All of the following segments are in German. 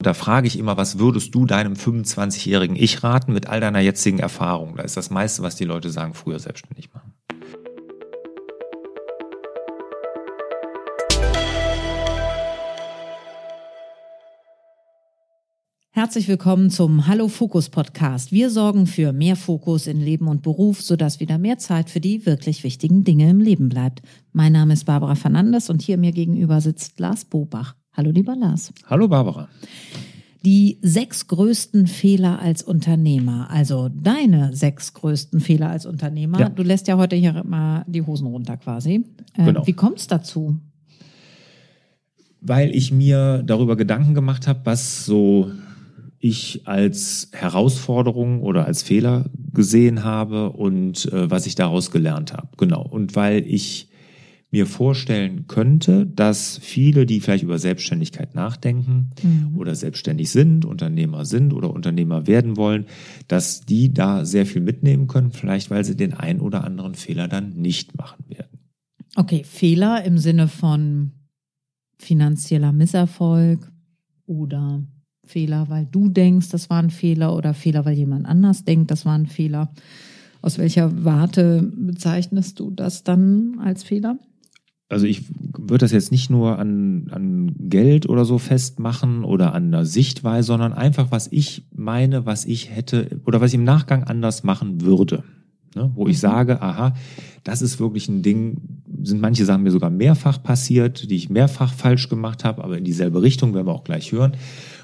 Da frage ich immer, was würdest du deinem 25-jährigen Ich raten mit all deiner jetzigen Erfahrung? Da ist das meiste, was die Leute sagen, früher selbstständig machen. Herzlich willkommen zum Hallo Fokus Podcast. Wir sorgen für mehr Fokus in Leben und Beruf, sodass wieder mehr Zeit für die wirklich wichtigen Dinge im Leben bleibt. Mein Name ist Barbara Fernandes und hier mir gegenüber sitzt Lars Bobach. Hallo lieber Lars. Hallo Barbara. Die sechs größten Fehler als Unternehmer, also deine sechs größten Fehler als Unternehmer. Ja. Du lässt ja heute hier mal die Hosen runter quasi. Äh, genau. Wie kommt es dazu? Weil ich mir darüber Gedanken gemacht habe, was so ich als Herausforderung oder als Fehler gesehen habe und äh, was ich daraus gelernt habe. Genau. Und weil ich mir vorstellen könnte, dass viele, die vielleicht über Selbstständigkeit nachdenken mhm. oder selbstständig sind, Unternehmer sind oder Unternehmer werden wollen, dass die da sehr viel mitnehmen können, vielleicht weil sie den ein oder anderen Fehler dann nicht machen werden. Okay, Fehler im Sinne von finanzieller Misserfolg oder Fehler, weil du denkst, das war ein Fehler oder Fehler, weil jemand anders denkt, das war ein Fehler. Aus welcher Warte bezeichnest du das dann als Fehler? Also ich würde das jetzt nicht nur an, an Geld oder so festmachen oder an der Sichtweise, sondern einfach, was ich meine, was ich hätte oder was ich im Nachgang anders machen würde. Ne? Wo ich mhm. sage, aha, das ist wirklich ein Ding, sind manche Sachen mir sogar mehrfach passiert, die ich mehrfach falsch gemacht habe, aber in dieselbe Richtung, werden wir auch gleich hören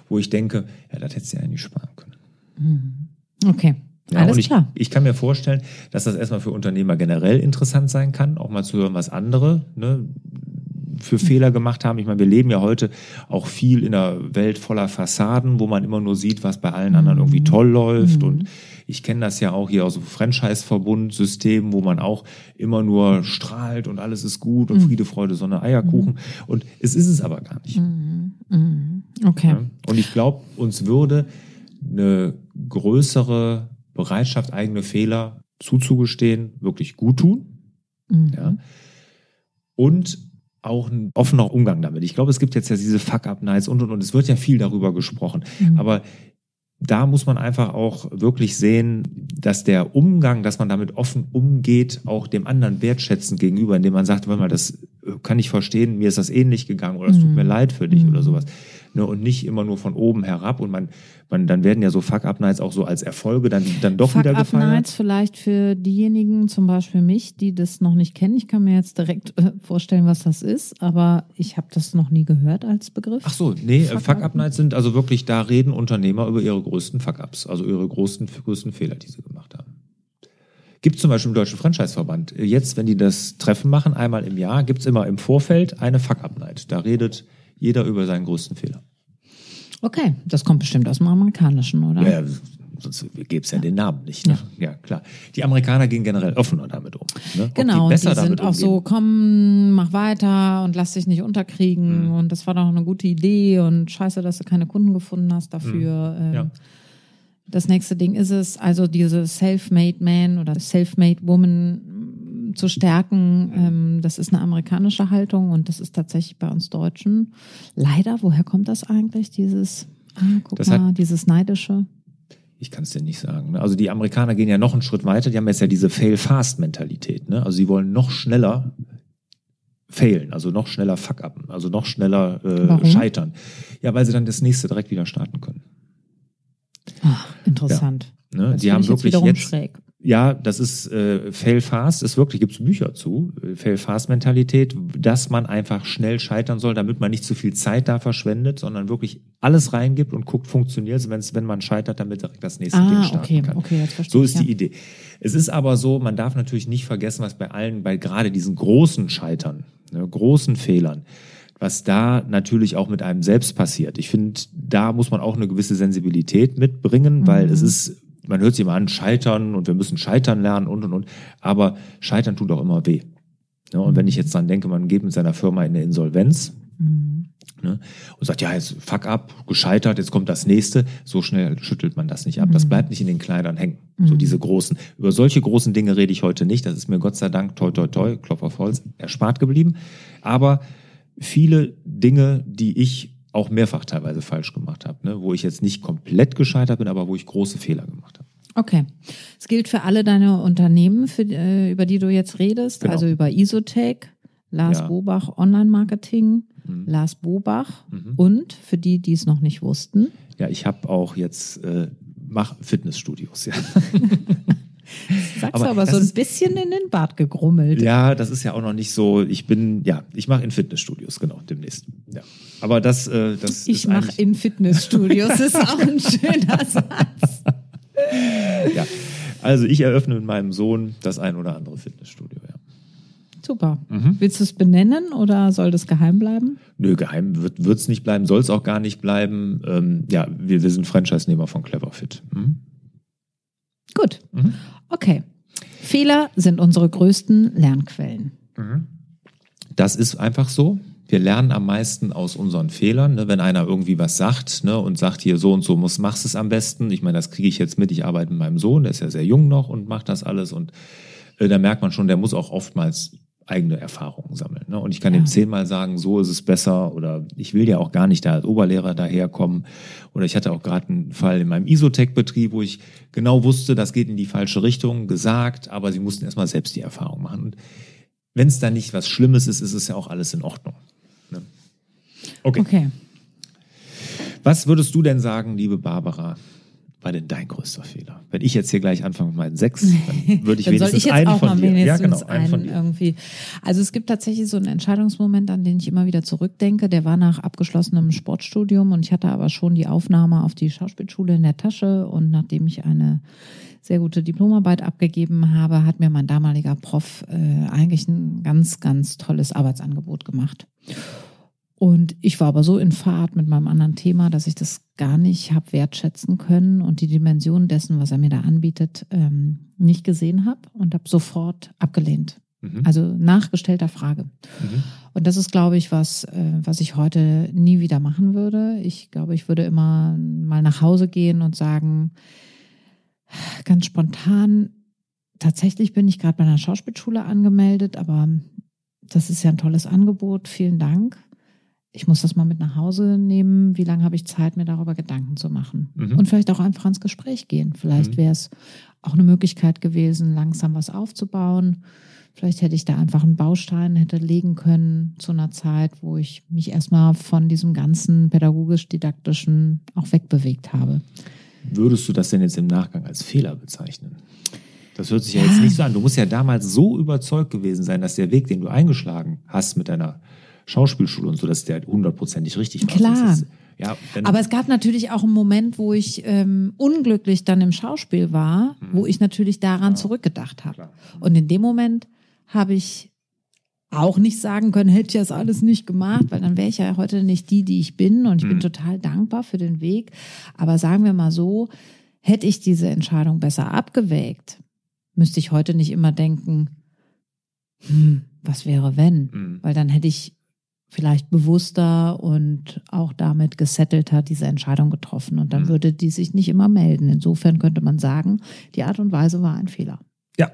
wo ich denke, ja, das hättest du ja nicht sparen können. Mhm. Okay. Ja, Alles ich, klar. Ich kann mir vorstellen, dass das erstmal für Unternehmer generell interessant sein kann, auch mal zu hören, was andere ne, für Fehler gemacht haben. Ich meine, wir leben ja heute auch viel in einer Welt voller Fassaden, wo man immer nur sieht, was bei allen anderen irgendwie mhm. toll läuft. Mhm. Und ich kenne das ja auch hier aus dem Franchise-Verbund-System, wo man auch immer nur strahlt und alles ist gut und mhm. Friede, Freude, Sonne, Eierkuchen. Mhm. Und es ist es aber gar nicht. Mhm. Mhm. Okay. Ja? Und ich glaube, uns würde eine größere Bereitschaft, eigene Fehler zuzugestehen, wirklich gut tun. Ja. Und auch ein offener Umgang damit. Ich glaube, es gibt jetzt ja diese Fuck-Up-Nights und und und. Es wird ja viel darüber gesprochen. Mhm. Aber da muss man einfach auch wirklich sehen, dass der Umgang, dass man damit offen umgeht, auch dem anderen wertschätzend gegenüber, indem man sagt, mal, das kann ich verstehen, mir ist das ähnlich gegangen oder es tut mir mhm. leid für dich mhm. oder sowas ne, und nicht immer nur von oben herab. Und man, man dann werden ja so Fuck-Up-Nights auch so als Erfolge dann, dann doch wieder gefeiert. Fuck-Up-Nights vielleicht für diejenigen, zum Beispiel mich, die das noch nicht kennen. Ich kann mir jetzt direkt äh, vorstellen, was das ist, aber ich habe das noch nie gehört als Begriff. Ach so, nee, Fuck-Up-Nights sind also wirklich, da reden Unternehmer über ihre größten Fuck-Ups, also ihre größten, größten Fehler, die sie gemacht haben. Gibt zum Beispiel im Deutschen Franchise-Verband. Jetzt, wenn die das Treffen machen, einmal im Jahr, gibt's immer im Vorfeld eine Fuck-Up-Night. Da redet jeder über seinen größten Fehler. Okay, das kommt bestimmt aus dem Amerikanischen, oder? Ja, sonst gäbe es ja, ja, den Namen nicht. Ne? Ja. ja. klar. Die Amerikaner gehen generell offener damit um. Ne? Genau, die, die sind auch so, komm, mach weiter und lass dich nicht unterkriegen. Mhm. Und das war doch eine gute Idee und scheiße, dass du keine Kunden gefunden hast dafür. Mhm. Ja. Das nächste Ding ist es, also diese Self-Made Man oder Self-Made Woman zu stärken. Ähm, das ist eine amerikanische Haltung und das ist tatsächlich bei uns Deutschen. Leider, woher kommt das eigentlich, dieses, ah, guck das mal, dieses Neidische? Ich kann es dir nicht sagen. Ne? Also die Amerikaner gehen ja noch einen Schritt weiter. Die haben jetzt ja diese Fail-Fast-Mentalität. Ne? Also sie wollen noch schneller failen, also noch schneller fuck-upen, also noch schneller äh, scheitern. Ja, weil sie dann das nächste direkt wieder starten können. Ach, interessant. Ja, ne? Die haben wirklich jetzt, schräg ja, das ist äh, Fail Fast, ist wirklich, gibt's Bücher zu, äh, Fail Fast Mentalität, dass man einfach schnell scheitern soll, damit man nicht zu viel Zeit da verschwendet, sondern wirklich alles reingibt und guckt, funktioniert es, wenn's, wenn man scheitert, damit direkt das nächste ah, Ding starten okay, kann. Okay, jetzt verstehe so ist ich, die ja. Idee. Es ist aber so, man darf natürlich nicht vergessen, was bei allen, bei gerade diesen großen Scheitern, ne, großen Fehlern, was da natürlich auch mit einem selbst passiert. Ich finde, da muss man auch eine gewisse Sensibilität mitbringen, mhm. weil es ist man hört sich immer an, scheitern und wir müssen scheitern lernen und und und. Aber scheitern tut auch immer weh. Ja, und wenn ich jetzt dran denke, man geht mit seiner Firma in eine Insolvenz mhm. ne, und sagt, ja, jetzt fuck ab, gescheitert, jetzt kommt das nächste, so schnell schüttelt man das nicht ab. Mhm. Das bleibt nicht in den Kleidern hängen. Mhm. So diese großen. Über solche großen Dinge rede ich heute nicht. Das ist mir Gott sei Dank, toi, toi, toi, Klopf auf Holz, erspart geblieben. Aber viele Dinge, die ich auch mehrfach teilweise falsch gemacht habe, ne? wo ich jetzt nicht komplett gescheitert bin, aber wo ich große Fehler gemacht habe. Okay. Es gilt für alle deine Unternehmen, für, äh, über die du jetzt redest, genau. also über Isotech, Lars ja. Bobach Online-Marketing, mhm. Lars Bobach mhm. und für die, die es noch nicht wussten. Ja, ich habe auch jetzt, äh, mach Fitnessstudios, ja. Sagst aber, du aber so ein bisschen in den Bart gegrummelt. Ja, das ist ja auch noch nicht so. Ich bin, ja, ich mache in Fitnessstudios, genau, demnächst. Ja. Aber das, äh, das Ich mache in Fitnessstudios, ist auch ein schöner Satz. ja, also ich eröffne mit meinem Sohn das ein oder andere Fitnessstudio, ja. Super. Mhm. Willst du es benennen oder soll das geheim bleiben? Nö, geheim wird es nicht bleiben, soll es auch gar nicht bleiben. Ähm, ja, wir, wir sind Franchise-Nehmer von Cleverfit. Mhm. Gut. Mhm. Okay. Fehler sind unsere größten Lernquellen. Mhm. Das ist einfach so. Wir lernen am meisten aus unseren Fehlern. Ne? Wenn einer irgendwie was sagt ne? und sagt, hier so und so muss, machst es am besten. Ich meine, das kriege ich jetzt mit. Ich arbeite mit meinem Sohn, der ist ja sehr jung noch und macht das alles. Und äh, da merkt man schon, der muss auch oftmals eigene Erfahrungen sammeln. Ne? Und ich kann ja. ihm zehnmal sagen, so ist es besser oder ich will ja auch gar nicht da als Oberlehrer daherkommen. Oder ich hatte auch gerade einen Fall in meinem Isotech-Betrieb, wo ich genau wusste, das geht in die falsche Richtung, gesagt, aber sie mussten erstmal selbst die Erfahrung machen. Und wenn es da nicht was Schlimmes ist, ist es ja auch alles in Ordnung. Ne? Okay. okay. Was würdest du denn sagen, liebe Barbara, war denn dein größter Fehler? Wenn ich jetzt hier gleich anfange mit meinen sechs, dann würde ich dann wenigstens ich einen von dir. Ja, genau, einen, von dir. Irgendwie. Also es gibt tatsächlich so einen Entscheidungsmoment, an den ich immer wieder zurückdenke. Der war nach abgeschlossenem Sportstudium und ich hatte aber schon die Aufnahme auf die Schauspielschule in der Tasche und nachdem ich eine sehr gute Diplomarbeit abgegeben habe, hat mir mein damaliger Prof äh, eigentlich ein ganz, ganz tolles Arbeitsangebot gemacht. Und ich war aber so in Fahrt mit meinem anderen Thema, dass ich das gar nicht habe wertschätzen können und die Dimension dessen, was er mir da anbietet, ähm, nicht gesehen habe und habe sofort abgelehnt. Mhm. Also nachgestellter Frage. Mhm. Und das ist, glaube ich, was, äh, was ich heute nie wieder machen würde. Ich glaube, ich würde immer mal nach Hause gehen und sagen, ganz spontan, tatsächlich bin ich gerade bei einer Schauspielschule angemeldet, aber das ist ja ein tolles Angebot. Vielen Dank ich muss das mal mit nach Hause nehmen. Wie lange habe ich Zeit, mir darüber Gedanken zu machen? Mhm. Und vielleicht auch einfach ins Gespräch gehen. Vielleicht mhm. wäre es auch eine Möglichkeit gewesen, langsam was aufzubauen. Vielleicht hätte ich da einfach einen Baustein hätte legen können zu einer Zeit, wo ich mich erstmal von diesem ganzen pädagogisch-didaktischen auch wegbewegt habe. Würdest du das denn jetzt im Nachgang als Fehler bezeichnen? Das hört sich ja, ja jetzt nicht so an. Du musst ja damals so überzeugt gewesen sein, dass der Weg, den du eingeschlagen hast mit deiner Schauspielschule und so, dass der hundertprozentig richtig war. Klar. Ist, ja, Aber es gab natürlich auch einen Moment, wo ich ähm, unglücklich dann im Schauspiel war, mhm. wo ich natürlich daran ja. zurückgedacht habe. Und in dem Moment habe ich auch nicht sagen können, hätte ich das alles nicht gemacht, weil dann wäre ich ja heute nicht die, die ich bin. Und ich mhm. bin total dankbar für den Weg. Aber sagen wir mal so, hätte ich diese Entscheidung besser abgewägt, müsste ich heute nicht immer denken, hm, was wäre wenn? Mhm. Weil dann hätte ich vielleicht bewusster und auch damit gesettelter diese Entscheidung getroffen. Und dann mhm. würde die sich nicht immer melden. Insofern könnte man sagen, die Art und Weise war ein Fehler. Ja,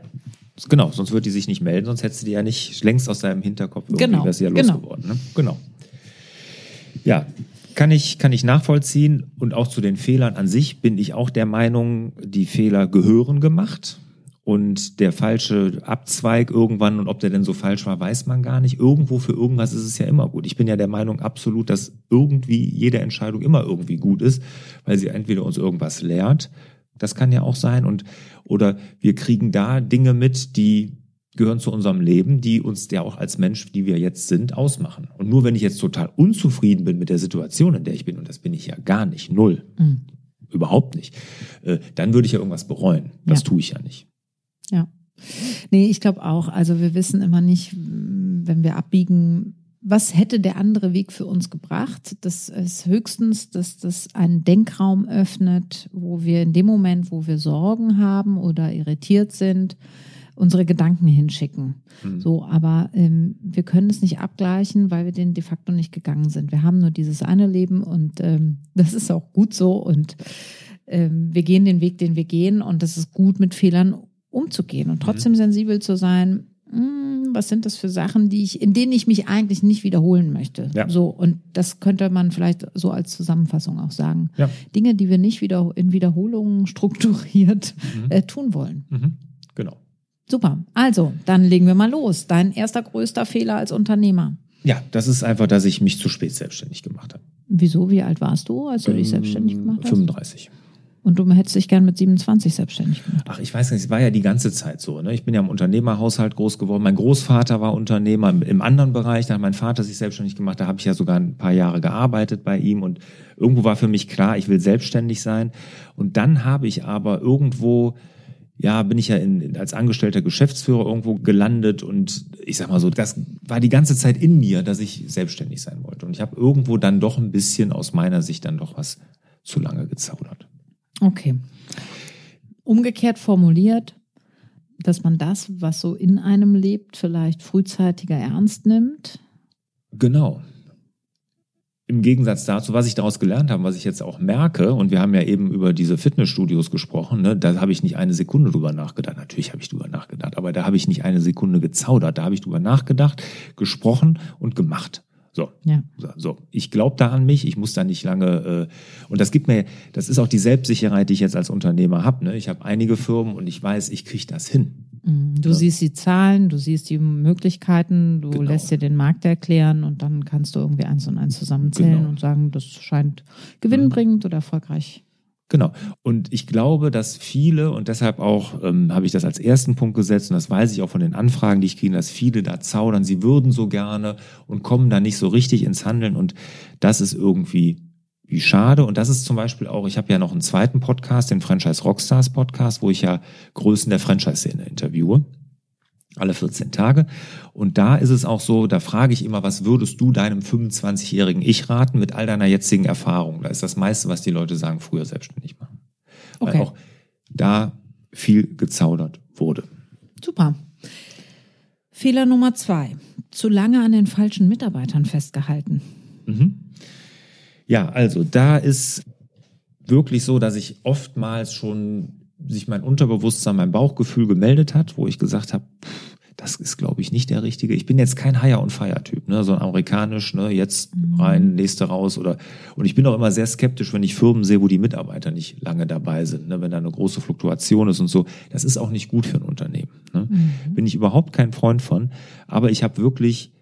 genau. Sonst würde die sich nicht melden, sonst hättest du die ja nicht längst aus deinem Hinterkopf irgendwie genau. wäre sie ja genau. losgeworden. Ne? Genau. Ja, kann ich, kann ich nachvollziehen. Und auch zu den Fehlern an sich bin ich auch der Meinung, die Fehler gehören gemacht und der falsche Abzweig irgendwann und ob der denn so falsch war, weiß man gar nicht. Irgendwo für irgendwas ist es ja immer gut. Ich bin ja der Meinung absolut, dass irgendwie jede Entscheidung immer irgendwie gut ist, weil sie entweder uns irgendwas lehrt, das kann ja auch sein und oder wir kriegen da Dinge mit, die gehören zu unserem Leben, die uns ja auch als Mensch, die wir jetzt sind, ausmachen. Und nur wenn ich jetzt total unzufrieden bin mit der Situation, in der ich bin, und das bin ich ja gar nicht, null, mhm. überhaupt nicht, äh, dann würde ich ja irgendwas bereuen. Das ja. tue ich ja nicht. Ja. Nee, ich glaube auch. Also wir wissen immer nicht, wenn wir abbiegen, was hätte der andere Weg für uns gebracht? Das ist höchstens, dass das einen Denkraum öffnet, wo wir in dem Moment, wo wir Sorgen haben oder irritiert sind, unsere Gedanken hinschicken. Mhm. So, aber ähm, wir können es nicht abgleichen, weil wir den de facto nicht gegangen sind. Wir haben nur dieses eine Leben und ähm, das ist auch gut so und ähm, wir gehen den Weg, den wir gehen und das ist gut mit Fehlern umzugehen und trotzdem mhm. sensibel zu sein. hm, was sind das für Sachen, die ich, in denen ich mich eigentlich nicht wiederholen möchte. Ja. So, und das könnte man vielleicht so als Zusammenfassung auch sagen. Ja. Dinge, die wir nicht wieder in Wiederholungen strukturiert mhm. äh, tun wollen. Mhm. Genau. Super. Also, dann legen wir mal los. Dein erster größter Fehler als Unternehmer. Ja, das ist einfach, dass ich mich zu spät selbstständig gemacht habe. Wieso? Wie alt warst du, als du dich selbstständig gemacht hast? 35. Und du hättest dich gern mit 27 selbstständig gemacht. Ach, ich weiß nicht, es war ja die ganze Zeit so. Ne? Ich bin ja im Unternehmerhaushalt groß geworden. Mein Großvater war Unternehmer im anderen Bereich. Da hat mein Vater sich selbstständig gemacht. Da habe ich ja sogar ein paar Jahre gearbeitet bei ihm. Und irgendwo war für mich klar, ich will selbstständig sein. Und dann habe ich aber irgendwo ja, bin ich ja in, als angestellter Geschäftsführer irgendwo gelandet und ich sag mal so, das war die ganze Zeit in mir, dass ich selbstständig sein wollte. Und ich habe irgendwo dann doch ein bisschen aus meiner Sicht dann doch was zu lange gezaudert. Okay. Umgekehrt formuliert, dass man das, was so in einem lebt, vielleicht frühzeitiger ernst nimmt. Genau. Im Gegensatz dazu, was ich daraus gelernt habe, was ich jetzt auch merke, und wir haben ja eben über diese Fitnessstudios gesprochen, ne, da habe ich nicht eine Sekunde drüber nachgedacht. Natürlich habe ich drüber nachgedacht, aber da habe ich nicht eine Sekunde gezaudert. Da habe ich drüber nachgedacht, gesprochen und gemacht. So, ja. so. Ich glaube da an mich, ich muss da nicht lange, äh, und das gibt mir, das ist auch die Selbstsicherheit, die ich jetzt als Unternehmer habe. Ne? Ich habe einige Firmen und ich weiß, ich kriege das hin. Mhm. Du ja. siehst die Zahlen, du siehst die Möglichkeiten, du genau. lässt dir den Markt erklären und dann kannst du irgendwie eins und eins zusammenzählen genau. und sagen, das scheint gewinnbringend mhm. oder erfolgreich. Genau. Und ich glaube, dass viele, und deshalb auch ähm, habe ich das als ersten Punkt gesetzt, und das weiß ich auch von den Anfragen, die ich kriege, dass viele da zaudern, sie würden so gerne und kommen da nicht so richtig ins Handeln. Und das ist irgendwie wie schade. Und das ist zum Beispiel auch, ich habe ja noch einen zweiten Podcast, den Franchise Rockstars Podcast, wo ich ja Größen der Franchise-Szene interviewe alle 14 Tage. Und da ist es auch so, da frage ich immer, was würdest du deinem 25-jährigen Ich raten mit all deiner jetzigen Erfahrung? Da ist das meiste, was die Leute sagen, früher selbstständig machen. Okay. Weil auch da viel gezaudert wurde. Super. Fehler Nummer zwei. Zu lange an den falschen Mitarbeitern festgehalten. Mhm. Ja, also da ist wirklich so, dass ich oftmals schon sich mein Unterbewusstsein, mein Bauchgefühl gemeldet hat, wo ich gesagt habe, das ist, glaube ich, nicht der richtige. Ich bin jetzt kein Hire- und Fire-Typ, ne? so ein amerikanisch, ne? jetzt mhm. rein, nächste raus oder und ich bin auch immer sehr skeptisch, wenn ich Firmen sehe, wo die Mitarbeiter nicht lange dabei sind, ne? wenn da eine große Fluktuation ist und so. Das ist auch nicht gut für ein Unternehmen. Ne? Mhm. Bin ich überhaupt kein Freund von. Aber ich habe wirklich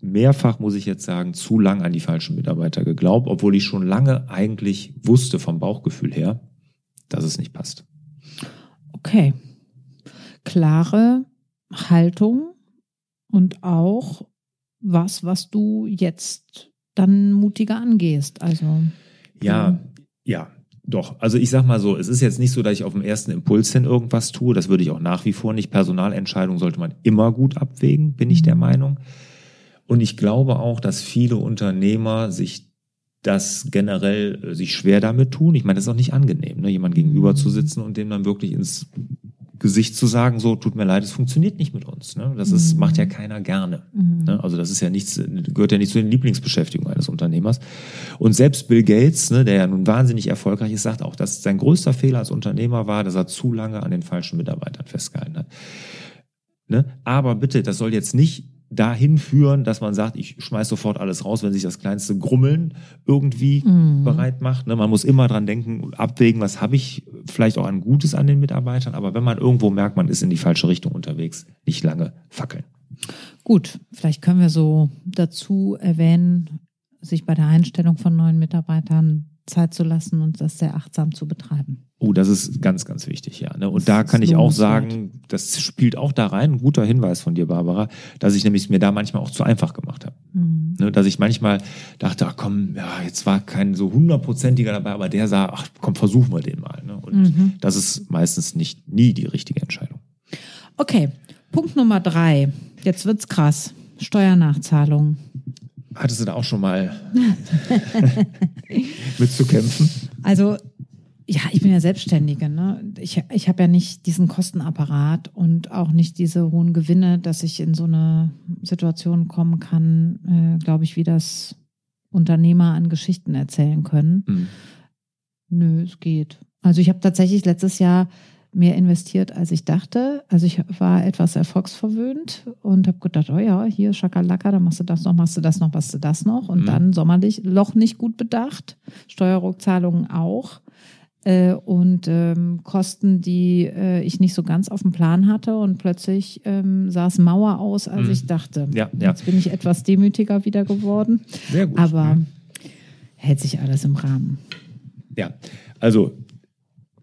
mehrfach, muss ich jetzt sagen, zu lang an die falschen Mitarbeiter geglaubt, obwohl ich schon lange eigentlich wusste vom Bauchgefühl her, dass es nicht passt. Okay. Klare Haltung und auch was, was du jetzt dann mutiger angehst. Also. Ja, ja, doch. Also ich sag mal so, es ist jetzt nicht so, dass ich auf dem ersten Impuls hin irgendwas tue. Das würde ich auch nach wie vor nicht. Personalentscheidungen sollte man immer gut abwägen, bin ich der mhm. Meinung. Und ich glaube auch, dass viele Unternehmer sich das generell äh, sich schwer damit tun. Ich meine, das ist auch nicht angenehm, ne? jemand gegenüber zu sitzen und dem dann wirklich ins Gesicht zu sagen, so tut mir leid, es funktioniert nicht mit uns. Ne? Das ist, mhm. macht ja keiner gerne. Mhm. Ne? Also das ist ja nichts, gehört ja nicht zu den Lieblingsbeschäftigungen eines Unternehmers. Und selbst Bill Gates, ne, der ja nun wahnsinnig erfolgreich ist, sagt auch, dass sein größter Fehler als Unternehmer war, dass er zu lange an den falschen Mitarbeitern festgehalten hat. Ne? Aber bitte, das soll jetzt nicht dahin führen, dass man sagt, ich schmeiß sofort alles raus, wenn sich das kleinste Grummeln irgendwie mhm. bereit macht. Ne, man muss immer dran denken, abwägen, was habe ich vielleicht auch an Gutes an den Mitarbeitern, aber wenn man irgendwo merkt, man ist in die falsche Richtung unterwegs, nicht lange fackeln. Gut, vielleicht können wir so dazu erwähnen, sich bei der Einstellung von neuen Mitarbeitern Zeit zu lassen und das sehr achtsam zu betreiben. Oh, das ist ganz, ganz wichtig, ja. Ne? Und das da kann ich auch sagen, das spielt auch da rein, ein guter Hinweis von dir, Barbara, dass ich nämlich mir da manchmal auch zu einfach gemacht habe. Mhm. Ne? Dass ich manchmal dachte, ach komm, ja, jetzt war kein so hundertprozentiger dabei, aber der sah, ach komm, versuchen wir den mal. Ne? Und mhm. das ist meistens nicht nie die richtige Entscheidung. Okay, Punkt Nummer drei. Jetzt wird's krass. Steuernachzahlung. Hattest du da auch schon mal mitzukämpfen? Also ja, ich bin ja Selbstständige. Ne? Ich, ich habe ja nicht diesen Kostenapparat und auch nicht diese hohen Gewinne, dass ich in so eine Situation kommen kann, äh, glaube ich, wie das Unternehmer an Geschichten erzählen können. Mhm. Nö, es geht. Also ich habe tatsächlich letztes Jahr mehr investiert, als ich dachte. Also ich war etwas erfolgsverwöhnt und habe gedacht, oh ja, hier Schakalaka, dann machst du das noch, machst du das noch, machst du das noch. Und mhm. dann sommerlich Loch nicht gut bedacht, Steuerrückzahlungen auch äh, und ähm, Kosten, die äh, ich nicht so ganz auf dem Plan hatte. Und plötzlich ähm, sah es Mauer aus, als mhm. ich dachte. Ja, ja. Jetzt bin ich etwas demütiger wieder geworden. Sehr gut. Aber mhm. hält sich alles im Rahmen. Ja, also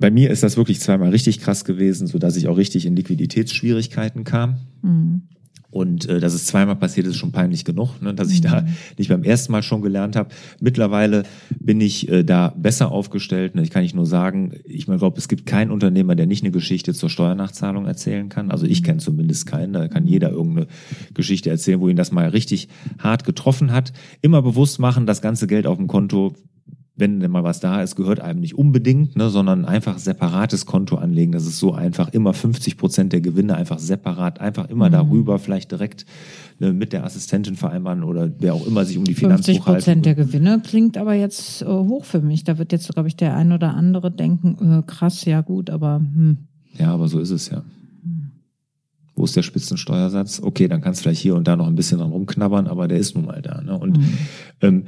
bei mir ist das wirklich zweimal richtig krass gewesen, sodass ich auch richtig in Liquiditätsschwierigkeiten kam. Mhm. Und äh, dass es zweimal passiert ist, schon peinlich genug, ne? dass ich da mhm. nicht beim ersten Mal schon gelernt habe. Mittlerweile bin ich äh, da besser aufgestellt. Ne? Ich kann nicht nur sagen, ich glaube, es gibt keinen Unternehmer, der nicht eine Geschichte zur Steuernachzahlung erzählen kann. Also ich mhm. kenne zumindest keinen. Da kann jeder irgendeine Geschichte erzählen, wo ihn das mal richtig hart getroffen hat. Immer bewusst machen, das ganze Geld auf dem Konto wenn denn mal was da ist, gehört einem nicht unbedingt, ne, sondern einfach separates Konto anlegen. Das ist so einfach. Immer 50 Prozent der Gewinne einfach separat, einfach immer mhm. darüber, vielleicht direkt ne, mit der Assistentin vereinbaren oder wer auch immer sich um die Finanzbuchhaltung... 50 Prozent der Gewinne klingt aber jetzt äh, hoch für mich. Da wird jetzt, glaube ich, der ein oder andere denken, äh, krass, ja gut, aber... Hm. Ja, aber so ist es ja. Wo ist der Spitzensteuersatz? Okay, dann kannst du vielleicht hier und da noch ein bisschen dran rumknabbern, aber der ist nun mal da. Ne? Und mhm. ähm,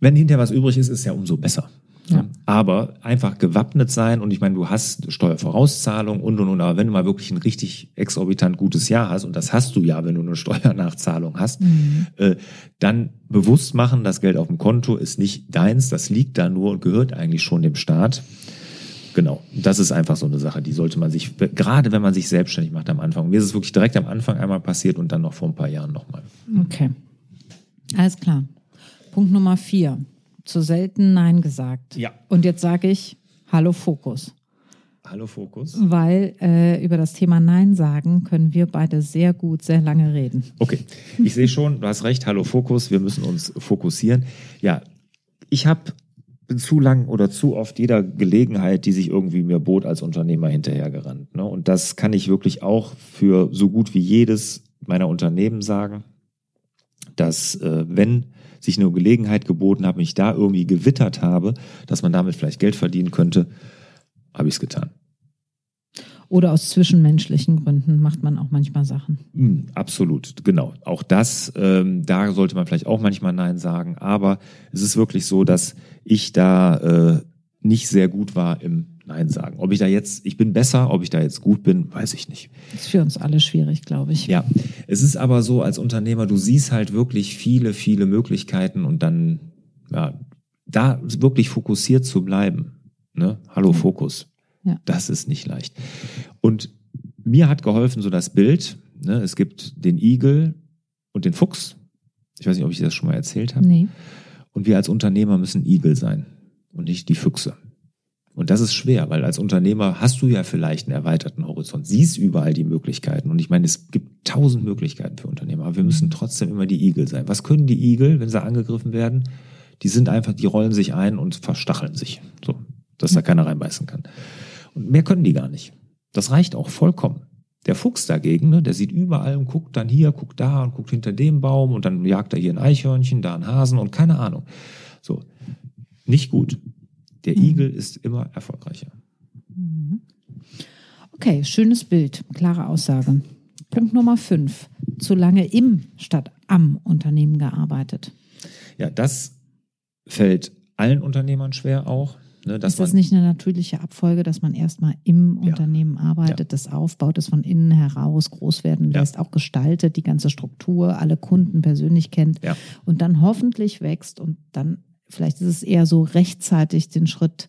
wenn hinterher was übrig ist, ist ja umso besser. Ja. Aber einfach gewappnet sein und ich meine, du hast Steuervorauszahlung und und und, aber wenn du mal wirklich ein richtig exorbitant gutes Jahr hast, und das hast du ja, wenn du eine Steuernachzahlung hast, mhm. äh, dann bewusst machen, das Geld auf dem Konto ist nicht deins, das liegt da nur und gehört eigentlich schon dem Staat. Genau, das ist einfach so eine Sache, die sollte man sich, gerade wenn man sich selbstständig macht am Anfang. Mir ist es wirklich direkt am Anfang einmal passiert und dann noch vor ein paar Jahren nochmal. Okay, alles klar. Punkt Nummer vier. Zu selten Nein gesagt. Ja. Und jetzt sage ich Hallo Fokus. Hallo Fokus. Weil äh, über das Thema Nein sagen können wir beide sehr gut, sehr lange reden. Okay, ich sehe schon, du hast recht, Hallo Fokus, wir müssen uns fokussieren. Ja, ich habe zu lang oder zu oft jeder Gelegenheit, die sich irgendwie mir bot, als Unternehmer hinterhergerannt. Ne? Und das kann ich wirklich auch für so gut wie jedes meiner Unternehmen sagen, dass äh, wenn sich eine Gelegenheit geboten habe, mich da irgendwie gewittert habe, dass man damit vielleicht Geld verdienen könnte, habe ich es getan. Oder aus zwischenmenschlichen Gründen macht man auch manchmal Sachen. Mm, absolut, genau. Auch das, ähm, da sollte man vielleicht auch manchmal Nein sagen. Aber es ist wirklich so, dass ich da äh, nicht sehr gut war im Nein sagen. Ob ich da jetzt, ich bin besser, ob ich da jetzt gut bin, weiß ich nicht. Das ist für uns alle schwierig, glaube ich. Ja, es ist aber so als Unternehmer, du siehst halt wirklich viele, viele Möglichkeiten und dann, ja, da wirklich fokussiert zu bleiben. Ne? Hallo Fokus. Ja. Das ist nicht leicht. Und mir hat geholfen so das Bild. Ne? Es gibt den Igel und den Fuchs. Ich weiß nicht, ob ich das schon mal erzählt habe. Nee. Und wir als Unternehmer müssen Igel sein und nicht die Füchse. Und das ist schwer, weil als Unternehmer hast du ja vielleicht einen erweiterten Horizont, siehst überall die Möglichkeiten. Und ich meine, es gibt tausend Möglichkeiten für Unternehmer, aber wir müssen trotzdem immer die Igel sein. Was können die Igel, wenn sie angegriffen werden? Die sind einfach, die rollen sich ein und verstacheln sich, so, dass da keiner reinbeißen kann. Und mehr können die gar nicht. Das reicht auch vollkommen. Der Fuchs dagegen, ne, der sieht überall und guckt dann hier, guckt da und guckt hinter dem Baum und dann jagt er hier ein Eichhörnchen, da ein Hasen und keine Ahnung. So, nicht gut. Der mhm. Igel ist immer erfolgreicher. Mhm. Okay, schönes Bild, klare Aussage. Punkt Nummer fünf. Zu lange im statt am Unternehmen gearbeitet. Ja, das fällt allen Unternehmern schwer auch. Ne, ist das nicht eine natürliche Abfolge, dass man erstmal im ja. Unternehmen arbeitet, ja. das aufbaut, das von innen heraus groß werden lässt, ja. auch gestaltet, die ganze Struktur, alle Kunden persönlich kennt und dann hoffentlich wächst und dann Vielleicht ist es eher so rechtzeitig den Schritt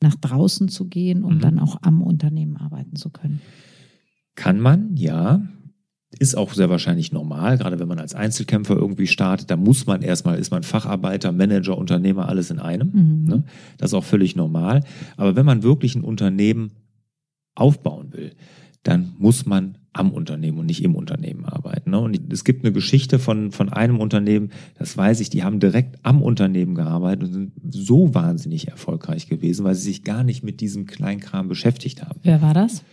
nach draußen zu gehen, um mhm. dann auch am Unternehmen arbeiten zu können. Kann man, ja. Ist auch sehr wahrscheinlich normal, gerade wenn man als Einzelkämpfer irgendwie startet. Da muss man erstmal, ist man Facharbeiter, Manager, Unternehmer, alles in einem. Mhm. Ne? Das ist auch völlig normal. Aber wenn man wirklich ein Unternehmen aufbauen will, dann muss man am Unternehmen und nicht im Unternehmen arbeiten. Ne? Und es gibt eine Geschichte von, von einem Unternehmen, das weiß ich, die haben direkt am Unternehmen gearbeitet und sind so wahnsinnig erfolgreich gewesen, weil sie sich gar nicht mit diesem Kleinkram beschäftigt haben. Wer war das?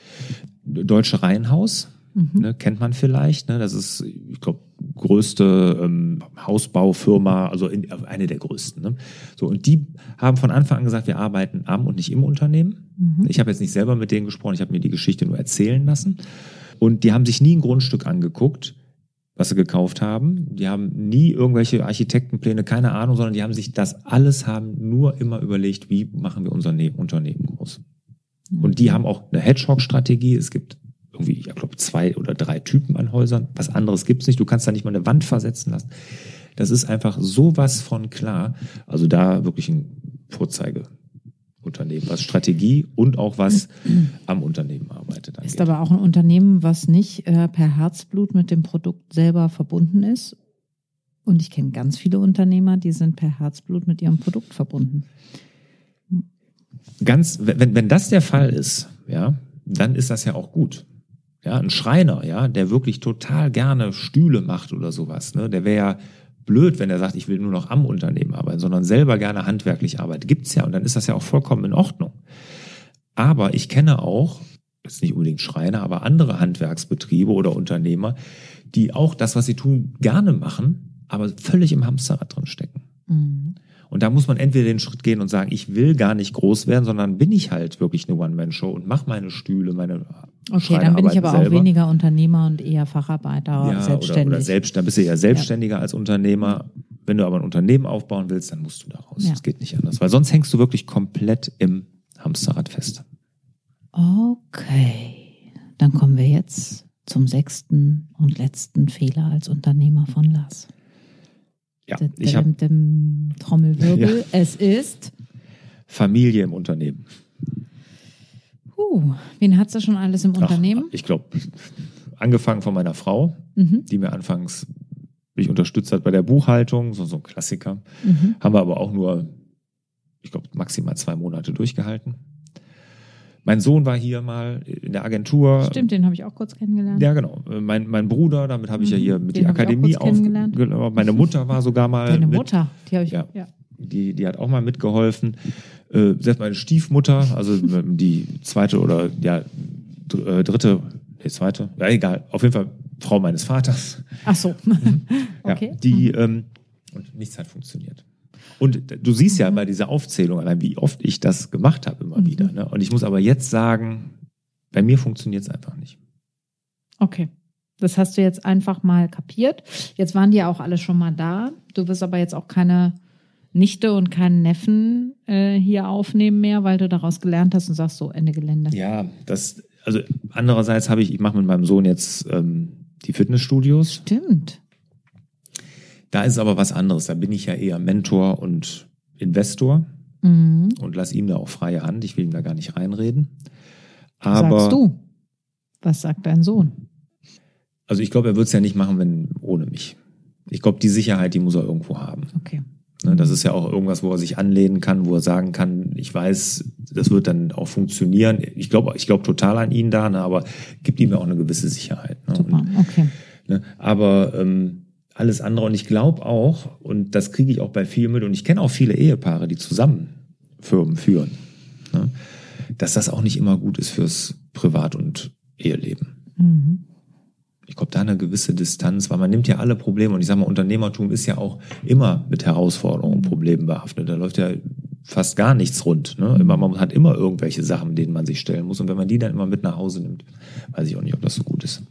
Deutsche Reihenhaus. Mhm. Ne, kennt man vielleicht. Ne? Das ist, ich glaube, größte ähm, Hausbaufirma, also in, eine der größten. Ne? So, und die haben von Anfang an gesagt, wir arbeiten am und nicht im Unternehmen. Mhm. Ich habe jetzt nicht selber mit denen gesprochen, ich habe mir die Geschichte nur erzählen lassen. Und die haben sich nie ein Grundstück angeguckt, was sie gekauft haben. Die haben nie irgendwelche Architektenpläne, keine Ahnung, sondern die haben sich das alles haben nur immer überlegt, wie machen wir unser ne Unternehmen groß. Und die haben auch eine Hedgehog-Strategie. Es gibt irgendwie, ich glaube, zwei oder drei Typen an Häusern. Was anderes gibt's nicht. Du kannst da nicht mal eine Wand versetzen lassen. Das ist einfach sowas von klar. Also da wirklich ein Vorzeigeunternehmen, was Strategie und auch was am Unternehmen arbeitet. Angeht. Ist aber auch ein Unternehmen, was nicht äh, per Herzblut mit dem Produkt selber verbunden ist. Und ich kenne ganz viele Unternehmer, die sind per Herzblut mit ihrem Produkt verbunden. Ganz, wenn, wenn das der Fall ist, ja, dann ist das ja auch gut. Ja, ein Schreiner, ja, der wirklich total gerne Stühle macht oder sowas, ne, der wäre ja blöd, wenn er sagt, ich will nur noch am Unternehmen arbeiten, sondern selber gerne handwerklich arbeitet. Gibt's ja und dann ist das ja auch vollkommen in Ordnung. Aber ich kenne auch, jetzt nicht unbedingt Schreiner, aber andere Handwerksbetriebe oder Unternehmer, die auch das, was sie tun, gerne machen, aber völlig im Hamsterrad drin stecken. Mhm. Und da muss man entweder den Schritt gehen und sagen, ich will gar nicht groß werden, sondern bin ich halt wirklich eine One-Man-Show und mache meine Stühle, meine Okay, dann bin ich aber selber. auch weniger Unternehmer und eher Facharbeiter, ja, selbstständig. Oder, oder selbst, dann bist du eher selbstständiger ja. als Unternehmer. Wenn du aber ein Unternehmen aufbauen willst, dann musst du da raus. Ja. Das geht nicht anders, weil sonst hängst du wirklich komplett im Hamsterrad fest. Okay, dann kommen wir jetzt zum sechsten und letzten Fehler als Unternehmer von Lars. Ja, ich habe Trommelwirbel. Ja. Es ist Familie im Unternehmen. Uh, wen hat sie schon alles im Ach, Unternehmen? Ich glaube, angefangen von meiner Frau, mhm. die mir anfangs mich unterstützt hat bei der Buchhaltung, so, so ein Klassiker. Mhm. Haben wir aber auch nur, ich glaube, maximal zwei Monate durchgehalten. Mein Sohn war hier mal in der Agentur. Stimmt, den habe ich auch kurz kennengelernt. Ja, genau. Mein, mein Bruder, damit habe ich ja hier mit mhm. den die Akademie aufgelernt. Meine Mutter war sogar mal. Deine Mutter, die habe ich. Ja, ja. Die, die hat auch mal mitgeholfen. Äh, selbst meine Stiefmutter, also die zweite oder ja, äh, dritte, nee, zweite, ja egal, auf jeden Fall Frau meines Vaters. Ach so. okay. Ja, die, mhm. ähm, und nichts hat funktioniert. Und du siehst ja mhm. bei dieser Aufzählung allein, wie oft ich das gemacht habe immer mhm. wieder. Ne? Und ich muss aber jetzt sagen, bei mir funktioniert es einfach nicht. Okay. Das hast du jetzt einfach mal kapiert. Jetzt waren die ja auch alle schon mal da. Du wirst aber jetzt auch keine Nichte und keinen Neffen äh, hier aufnehmen mehr, weil du daraus gelernt hast und sagst so Ende Gelände. Ja, das, also andererseits habe ich, ich mache mit meinem Sohn jetzt ähm, die Fitnessstudios. Stimmt. Da ist aber was anderes. Da bin ich ja eher Mentor und Investor mhm. und lass ihm da auch freie Hand. Ich will ihm da gar nicht reinreden. Aber Sagst du? Was sagt dein Sohn? Also ich glaube, er wird es ja nicht machen, wenn ohne mich. Ich glaube, die Sicherheit, die muss er irgendwo haben. Okay. Ne, das ist ja auch irgendwas, wo er sich anlehnen kann, wo er sagen kann, ich weiß, das wird dann auch funktionieren. Ich glaube ich glaube total an ihn da, ne, aber gibt ihm ja auch eine gewisse Sicherheit. Ne? Super, okay. Ne, aber ähm, alles andere. Und ich glaube auch, und das kriege ich auch bei vielen mit, und ich kenne auch viele Ehepaare, die zusammen Firmen führen, ne, dass das auch nicht immer gut ist fürs Privat- und Eheleben. Mhm. Ich glaube, da eine gewisse Distanz, weil man nimmt ja alle Probleme und ich sage mal, Unternehmertum ist ja auch immer mit Herausforderungen und Problemen behaftet. Da läuft ja fast gar nichts rund. Ne? Man hat immer irgendwelche Sachen, denen man sich stellen muss. Und wenn man die dann immer mit nach Hause nimmt, weiß ich auch nicht, ob das so gut ist.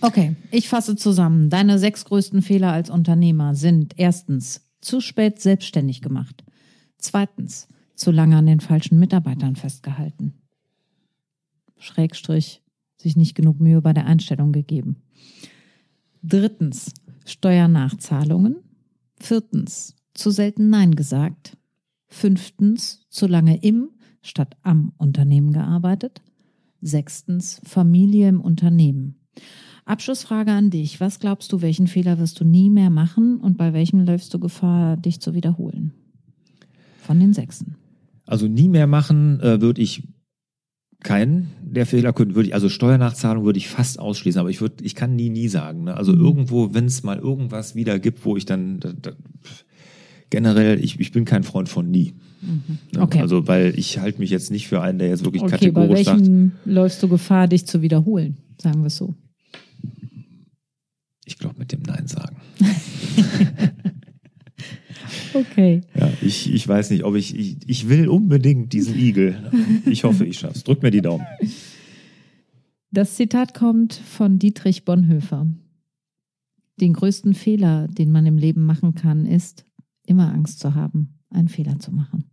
Okay, ich fasse zusammen. Deine sechs größten Fehler als Unternehmer sind erstens zu spät selbstständig gemacht. Zweitens zu lange an den falschen Mitarbeitern festgehalten. Schrägstrich sich nicht genug Mühe bei der Einstellung gegeben. Drittens Steuernachzahlungen. Viertens zu selten Nein gesagt. Fünftens zu lange im statt am Unternehmen gearbeitet. Sechstens Familie im Unternehmen. Abschlussfrage an dich. Was glaubst du, welchen Fehler wirst du nie mehr machen und bei welchem läufst du Gefahr, dich zu wiederholen? Von den sechsen. Also nie mehr machen äh, würde ich keinen der Fehler können, würde ich, also Steuernachzahlung würde ich fast ausschließen, aber ich würde, ich kann nie, nie sagen. Ne? Also mhm. irgendwo, wenn es mal irgendwas wieder gibt, wo ich dann da, da, generell, ich, ich bin kein Freund von nie. Mhm. Ne? Okay. Also weil ich halte mich jetzt nicht für einen, der jetzt wirklich okay, kategorisch bei welchem sagt. läufst du Gefahr, dich zu wiederholen, sagen wir es so. Ich glaube mit dem Nein sagen. okay. Ja, ich, ich weiß nicht, ob ich, ich, ich will unbedingt diesen Igel. Ich hoffe, ich schaff's. Drück mir die Daumen. Das Zitat kommt von Dietrich Bonhoeffer. Den größten Fehler, den man im Leben machen kann, ist, immer Angst zu haben, einen Fehler zu machen.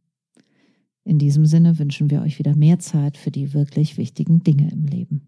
In diesem Sinne wünschen wir euch wieder mehr Zeit für die wirklich wichtigen Dinge im Leben.